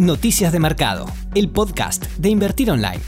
Noticias de Mercado, el podcast de Invertir Online.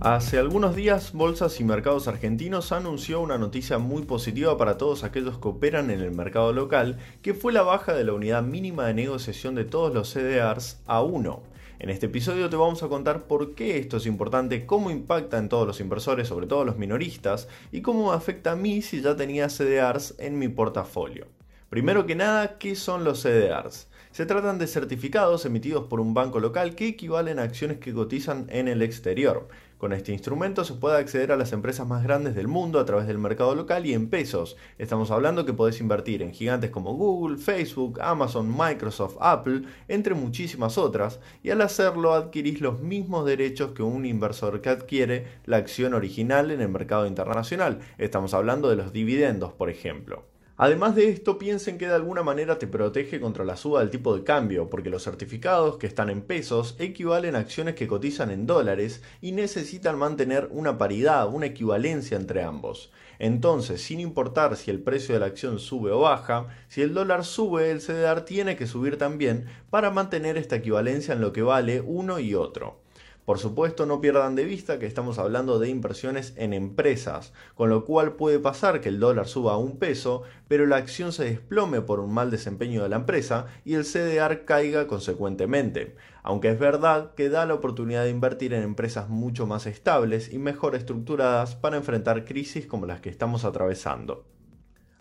Hace algunos días, Bolsas y Mercados Argentinos anunció una noticia muy positiva para todos aquellos que operan en el mercado local, que fue la baja de la unidad mínima de negociación de todos los CDRs a 1. En este episodio te vamos a contar por qué esto es importante, cómo impacta en todos los inversores, sobre todo los minoristas, y cómo afecta a mí si ya tenía CDRs en mi portafolio. Primero que nada, ¿qué son los CDRs? Se tratan de certificados emitidos por un banco local que equivalen a acciones que cotizan en el exterior. Con este instrumento se puede acceder a las empresas más grandes del mundo a través del mercado local y en pesos. Estamos hablando que podés invertir en gigantes como Google, Facebook, Amazon, Microsoft, Apple, entre muchísimas otras, y al hacerlo adquirís los mismos derechos que un inversor que adquiere la acción original en el mercado internacional. Estamos hablando de los dividendos, por ejemplo. Además de esto, piensen que de alguna manera te protege contra la suba del tipo de cambio, porque los certificados que están en pesos equivalen a acciones que cotizan en dólares y necesitan mantener una paridad, una equivalencia entre ambos. Entonces, sin importar si el precio de la acción sube o baja, si el dólar sube, el CDR tiene que subir también para mantener esta equivalencia en lo que vale uno y otro. Por supuesto, no pierdan de vista que estamos hablando de inversiones en empresas, con lo cual puede pasar que el dólar suba a un peso, pero la acción se desplome por un mal desempeño de la empresa y el CDR caiga consecuentemente. Aunque es verdad que da la oportunidad de invertir en empresas mucho más estables y mejor estructuradas para enfrentar crisis como las que estamos atravesando.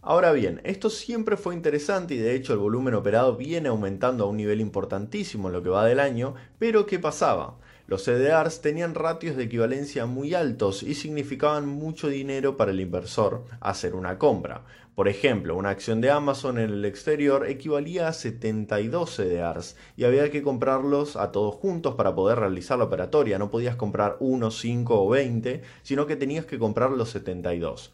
Ahora bien, esto siempre fue interesante y de hecho el volumen operado viene aumentando a un nivel importantísimo en lo que va del año, pero ¿qué pasaba? Los CDRs tenían ratios de equivalencia muy altos y significaban mucho dinero para el inversor hacer una compra. Por ejemplo, una acción de Amazon en el exterior equivalía a 72 CDRs y había que comprarlos a todos juntos para poder realizar la operatoria. No podías comprar 1, 5 o 20, sino que tenías que comprar los 72.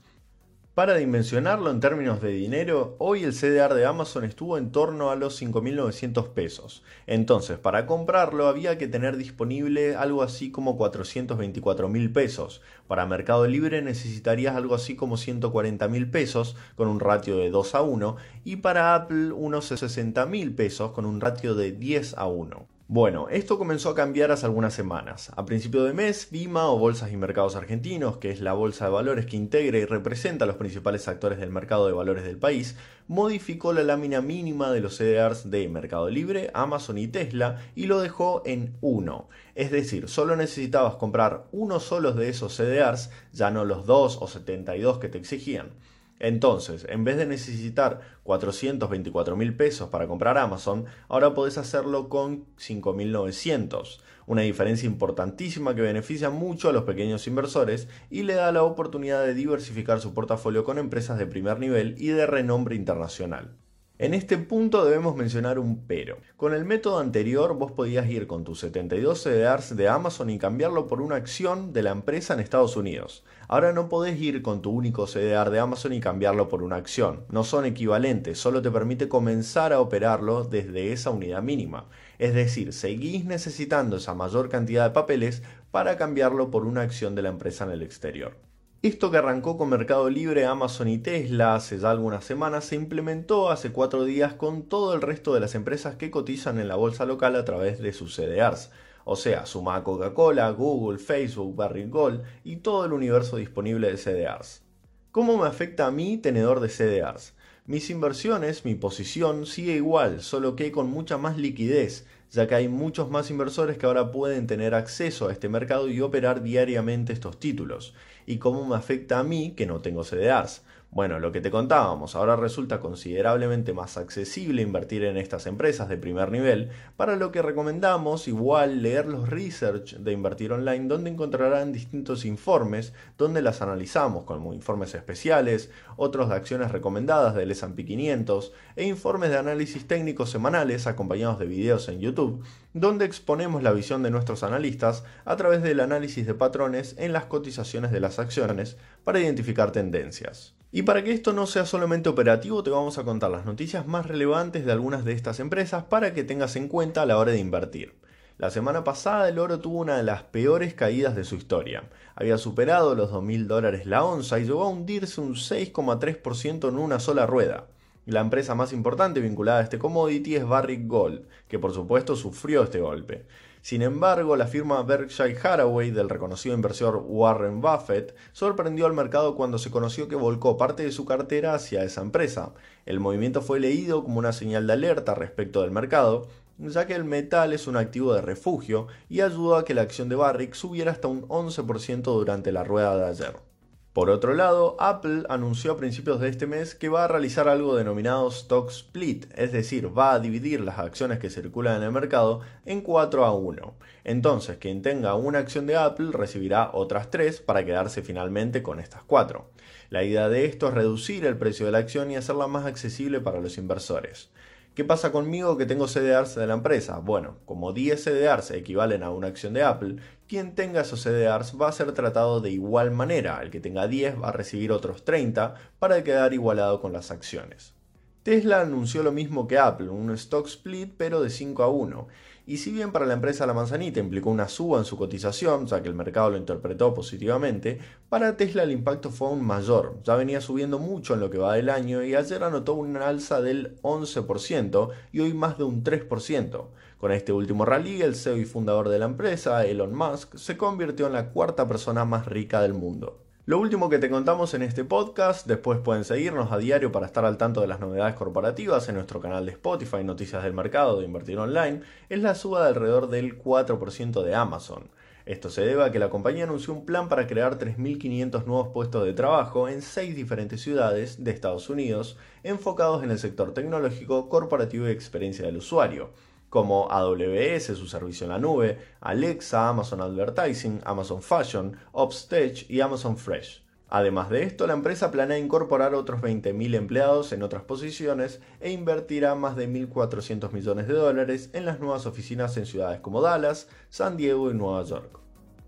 Para dimensionarlo en términos de dinero, hoy el CDR de Amazon estuvo en torno a los 5.900 pesos. Entonces, para comprarlo había que tener disponible algo así como 424.000 pesos. Para Mercado Libre necesitarías algo así como 140.000 pesos con un ratio de 2 a 1 y para Apple unos 60.000 pesos con un ratio de 10 a 1. Bueno, esto comenzó a cambiar hace algunas semanas. A principio de mes, BIMA o Bolsas y Mercados Argentinos, que es la bolsa de valores que integra y representa a los principales actores del mercado de valores del país, modificó la lámina mínima de los CDRs de Mercado Libre, Amazon y Tesla y lo dejó en 1. Es decir, solo necesitabas comprar uno solo de esos CDRs, ya no los 2 o 72 que te exigían. Entonces, en vez de necesitar 424 mil pesos para comprar Amazon, ahora podés hacerlo con 5.900. Una diferencia importantísima que beneficia mucho a los pequeños inversores y le da la oportunidad de diversificar su portafolio con empresas de primer nivel y de renombre internacional. En este punto debemos mencionar un pero. Con el método anterior vos podías ir con tus 72 CDRs de Amazon y cambiarlo por una acción de la empresa en Estados Unidos. Ahora no podés ir con tu único CDR de Amazon y cambiarlo por una acción. No son equivalentes, solo te permite comenzar a operarlo desde esa unidad mínima. Es decir, seguís necesitando esa mayor cantidad de papeles para cambiarlo por una acción de la empresa en el exterior. Esto que arrancó con Mercado Libre, Amazon y Tesla hace ya algunas semanas se implementó hace cuatro días con todo el resto de las empresas que cotizan en la bolsa local a través de sus CDRs. O sea, suma Coca-Cola, Google, Facebook, Barrick Gold y todo el universo disponible de CDRs. ¿Cómo me afecta a mí tenedor de CDRs? Mis inversiones, mi posición sigue igual, solo que con mucha más liquidez, ya que hay muchos más inversores que ahora pueden tener acceso a este mercado y operar diariamente estos títulos y cómo me afecta a mí que no tengo CDRs. Bueno, lo que te contábamos, ahora resulta considerablemente más accesible invertir en estas empresas de primer nivel, para lo que recomendamos igual leer los research de Invertir Online, donde encontrarán distintos informes, donde las analizamos, como informes especiales, otros de acciones recomendadas del S&P 500 e informes de análisis técnicos semanales acompañados de videos en YouTube, donde exponemos la visión de nuestros analistas a través del análisis de patrones en las cotizaciones de las acciones para identificar tendencias. Y para que esto no sea solamente operativo, te vamos a contar las noticias más relevantes de algunas de estas empresas para que tengas en cuenta a la hora de invertir. La semana pasada el oro tuvo una de las peores caídas de su historia. Había superado los 2.000 dólares la onza y llegó a hundirse un 6,3% en una sola rueda. La empresa más importante vinculada a este commodity es Barrick Gold, que por supuesto sufrió este golpe. Sin embargo, la firma Berkshire Hathaway del reconocido inversor Warren Buffett sorprendió al mercado cuando se conoció que volcó parte de su cartera hacia esa empresa. El movimiento fue leído como una señal de alerta respecto del mercado, ya que el metal es un activo de refugio y ayudó a que la acción de Barrick subiera hasta un 11% durante la rueda de ayer. Por otro lado, Apple anunció a principios de este mes que va a realizar algo denominado stock split, es decir, va a dividir las acciones que circulan en el mercado en 4 a 1. Entonces, quien tenga una acción de Apple recibirá otras 3 para quedarse finalmente con estas 4. La idea de esto es reducir el precio de la acción y hacerla más accesible para los inversores. ¿Qué pasa conmigo que tengo CDRs de la empresa? Bueno, como 10 CDRs equivalen a una acción de Apple, quien tenga esos CDRs va a ser tratado de igual manera. El que tenga 10 va a recibir otros 30 para quedar igualado con las acciones. Tesla anunció lo mismo que Apple, un stock split pero de 5 a 1. Y si bien para la empresa La Manzanita implicó una suba en su cotización, ya que el mercado lo interpretó positivamente, para Tesla el impacto fue aún mayor. Ya venía subiendo mucho en lo que va del año y ayer anotó una alza del 11% y hoy más de un 3%. Con este último rally, el CEO y fundador de la empresa, Elon Musk, se convirtió en la cuarta persona más rica del mundo. Lo último que te contamos en este podcast, después pueden seguirnos a diario para estar al tanto de las novedades corporativas en nuestro canal de Spotify, Noticias del Mercado de Invertir Online, es la suba de alrededor del 4% de Amazon. Esto se debe a que la compañía anunció un plan para crear 3.500 nuevos puestos de trabajo en seis diferentes ciudades de Estados Unidos, enfocados en el sector tecnológico, corporativo y experiencia del usuario como AWS, su servicio en la nube, Alexa, Amazon Advertising, Amazon Fashion, Upstage y Amazon Fresh. Además de esto, la empresa planea incorporar otros 20.000 empleados en otras posiciones e invertirá más de 1.400 millones de dólares en las nuevas oficinas en ciudades como Dallas, San Diego y Nueva York.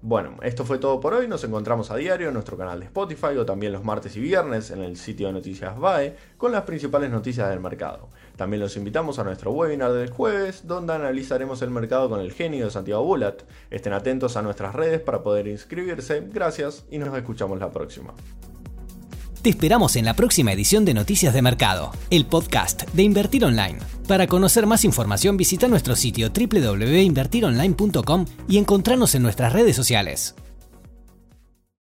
Bueno, esto fue todo por hoy. Nos encontramos a diario en nuestro canal de Spotify o también los martes y viernes en el sitio de noticias BAE con las principales noticias del mercado. También los invitamos a nuestro webinar del jueves donde analizaremos el mercado con el genio de Santiago Bulat. Estén atentos a nuestras redes para poder inscribirse. Gracias y nos escuchamos la próxima. Te esperamos en la próxima edición de Noticias de Mercado, el podcast de Invertir Online. Para conocer más información visita nuestro sitio www.invertironline.com y encontrarnos en nuestras redes sociales.